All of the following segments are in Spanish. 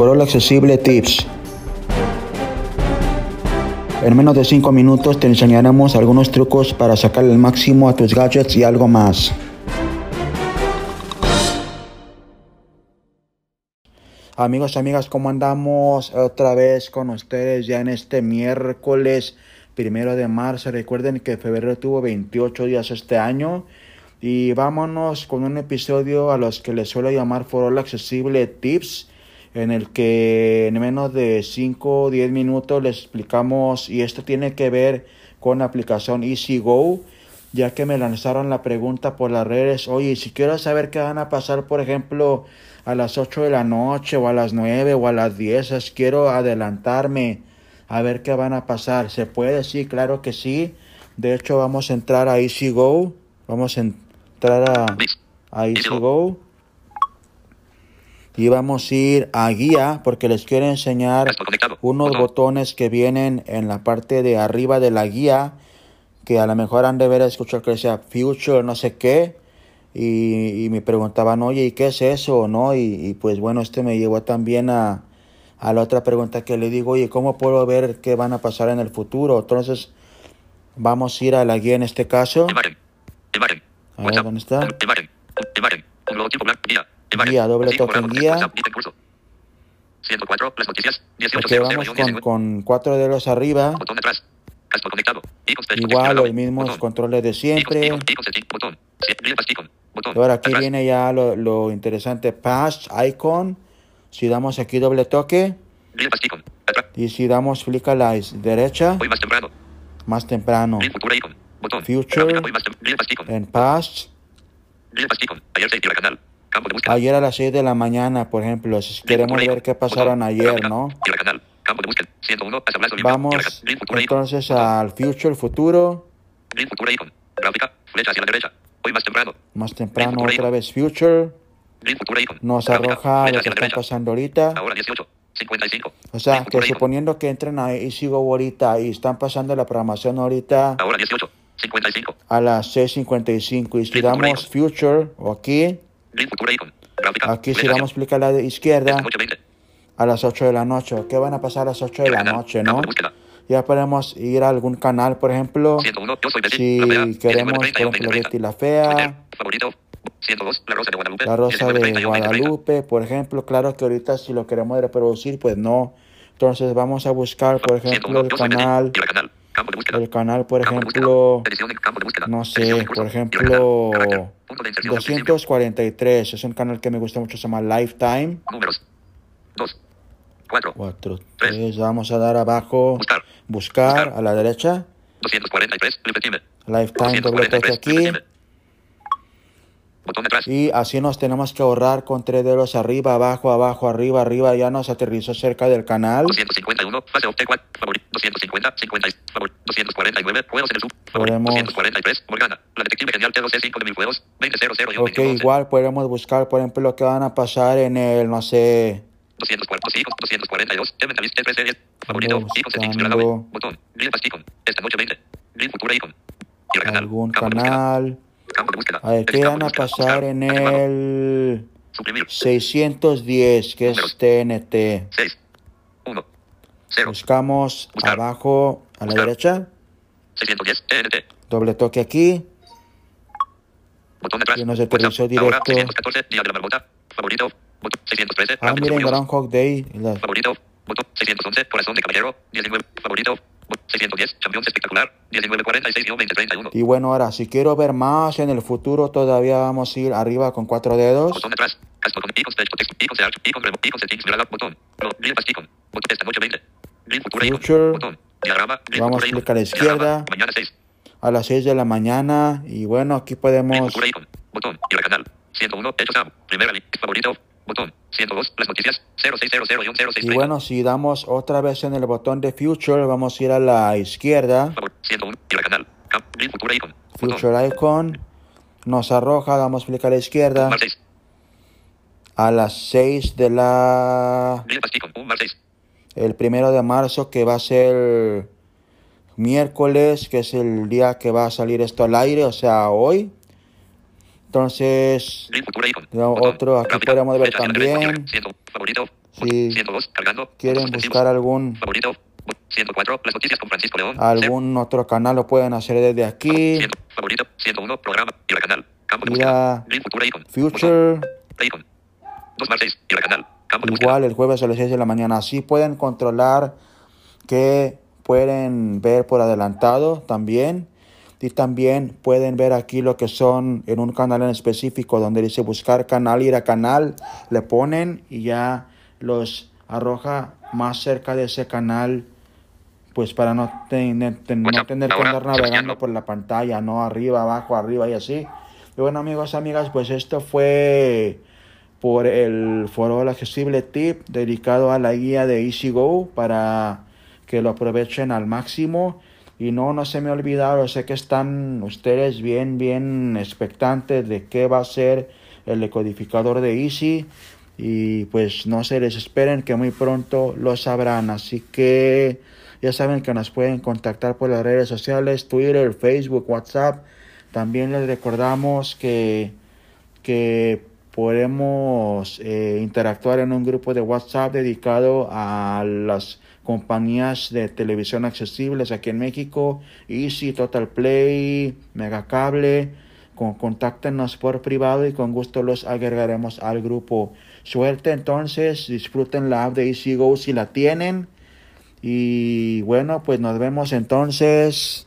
Foro Accesible Tips. En menos de 5 minutos te enseñaremos algunos trucos para sacar el máximo a tus gadgets y algo más. Amigos amigas, ¿cómo andamos? Otra vez con ustedes ya en este miércoles primero de marzo. Recuerden que febrero tuvo 28 días este año. Y vámonos con un episodio a los que les suelo llamar Foro Accesible Tips en el que en menos de 5 o 10 minutos les explicamos y esto tiene que ver con la aplicación EasyGo ya que me lanzaron la pregunta por las redes, oye, si quiero saber qué van a pasar, por ejemplo, a las 8 de la noche o a las 9 o a las 10, quiero adelantarme a ver qué van a pasar. ¿Se puede? Sí, claro que sí. De hecho, vamos a entrar a EasyGo. Vamos a entrar a, a EasyGo y vamos a ir a guía porque les quiero enseñar unos botones que vienen en la parte de arriba de la guía que a lo mejor han de ver escuchar que decía future no sé qué y, me preguntaban oye y qué es eso no y, pues bueno este me llevó también a, a la otra pregunta que le digo oye cómo puedo ver qué van a pasar en el futuro entonces vamos a ir a la guía en este caso. A ver dónde está Guía, doble toque en guía. Ok, vamos con, con cuatro dedos arriba. Igual los mismos controles de siempre. Ahora aquí viene ya lo, lo interesante, Pass Icon. Si damos aquí doble toque. Y si damos clic a la derecha. Más temprano. Future. En Past. Ayer a las 6 de la mañana, por ejemplo, si queremos ver qué pasaron ayer, ¿no? Vamos entonces al future, futuro. Más temprano. Otra vez future. Nos arroja lo que está pasando ahorita. O sea, que suponiendo que entren ahí sigo ahorita y están pasando la programación ahorita a las 6.55 y si damos future o aquí Aquí si vamos a explicar la de izquierda. A las 8 de la noche. ¿Qué van a pasar a las 8 de la noche, no? Ya podemos ir a algún canal, por ejemplo, si queremos, por ejemplo, Betty la Fea, La Rosa de Guadalupe, por ejemplo. Claro que ahorita si lo queremos reproducir, pues no. Entonces vamos a buscar, por ejemplo, el canal el canal, por ejemplo, no sé, por ejemplo, 243, es un canal que me gusta mucho, se llama Lifetime. Números. 2, 4, 4 3, vamos a dar abajo, buscar, a la derecha. 243, Lifetime, doble toque aquí. Y así nos tenemos que ahorrar con tres dedos arriba, abajo, abajo, arriba, arriba. Ya nos aterrizó cerca del canal. 251, fase 250, 50, 249, juegos en el sub. Podemos... 243, Morgana. La detective genial T2C5 de mil juegos. 20, 0, 0, Ok, igual podemos buscar, por ejemplo, lo que van a pasar en el, no sé... 242, 242, Elementalist, T3 series, favorito, icon settings, botón, Green Pasticon, esta noche 20, Green Futura Icon. Algún canal. A ver, ¿qué van a pasar en el 610, que es TNT? Buscamos abajo a la derecha. Doble toque aquí. Y nos aterrizó directo. Ah, miren, Groundhog Day. Favorito. 611, corazón de caballero. 19, favorito. 610, campeón espectacular, 1946-2031. Y bueno, ahora, si quiero ver más en el futuro, todavía vamos a ir arriba con cuatro dedos. Botón detrás, botón, icons, text, text, icons, search, icon, icon, settings, botón, green past icon, botón, esta noche 20, green futura icon, botón, diagrama, green Vamos a clicar a la izquierda, mañana 6. A las 6 de la mañana, y bueno, aquí podemos... Green icon, botón, y canal, 101, hecho Sam, primera link, favorito, botón, 102, las noticias, 0600 Y bueno, si damos otra vez en el botón de Future, vamos a ir a la izquierda. 101, y el canal, Future Icon. Future Icon. Nos arroja, damos clic a la izquierda. A las 6 de la... El primero de marzo, que va a ser miércoles, que es el día que va a salir esto al aire, o sea, hoy. Entonces, otro aquí podemos ver también. Si quieren buscar algún algún otro canal lo pueden hacer desde aquí. Mira, Future. Igual el jueves a las 6 de la mañana. Así pueden controlar que pueden ver por adelantado también. Y también pueden ver aquí lo que son en un canal en específico donde dice buscar canal, ir a canal, le ponen y ya los arroja más cerca de ese canal, pues para no, tener, no tener que andar navegando por la pantalla, no arriba, abajo, arriba y así. Y bueno amigos, amigas, pues esto fue por el foro accesible tip dedicado a la guía de EasyGo para que lo aprovechen al máximo. Y no, no se me ha olvidado, sé que están ustedes bien, bien expectantes de qué va a ser el decodificador de Easy. Y pues no se desesperen que muy pronto lo sabrán. Así que ya saben que nos pueden contactar por las redes sociales, Twitter, Facebook, WhatsApp. También les recordamos que, que podemos eh, interactuar en un grupo de WhatsApp dedicado a las compañías de televisión accesibles aquí en México, Easy, Total Play, Megacable. Con, contáctenos por privado y con gusto los agregaremos al grupo. Suerte entonces, disfruten la app de EasyGo si la tienen. Y bueno, pues nos vemos entonces.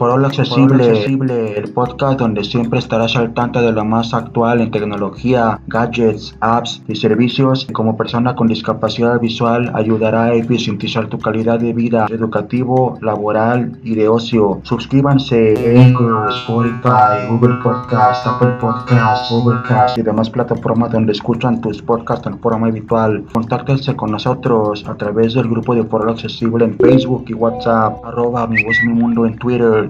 Foro accesible, accesible, el podcast donde siempre estarás al tanto de lo más actual en tecnología, gadgets, apps y servicios. Como persona con discapacidad visual, ayudará a eficientizar tu calidad de vida educativo, laboral y de ocio. Suscríbanse en Spotify, Google Podcast, Apple Podcast, Overcast y demás plataformas donde escuchan tus podcasts en forma habitual. Contáctense con nosotros a través del grupo de Foro accesible en Facebook y WhatsApp, arroba mi voz mi mundo en Twitter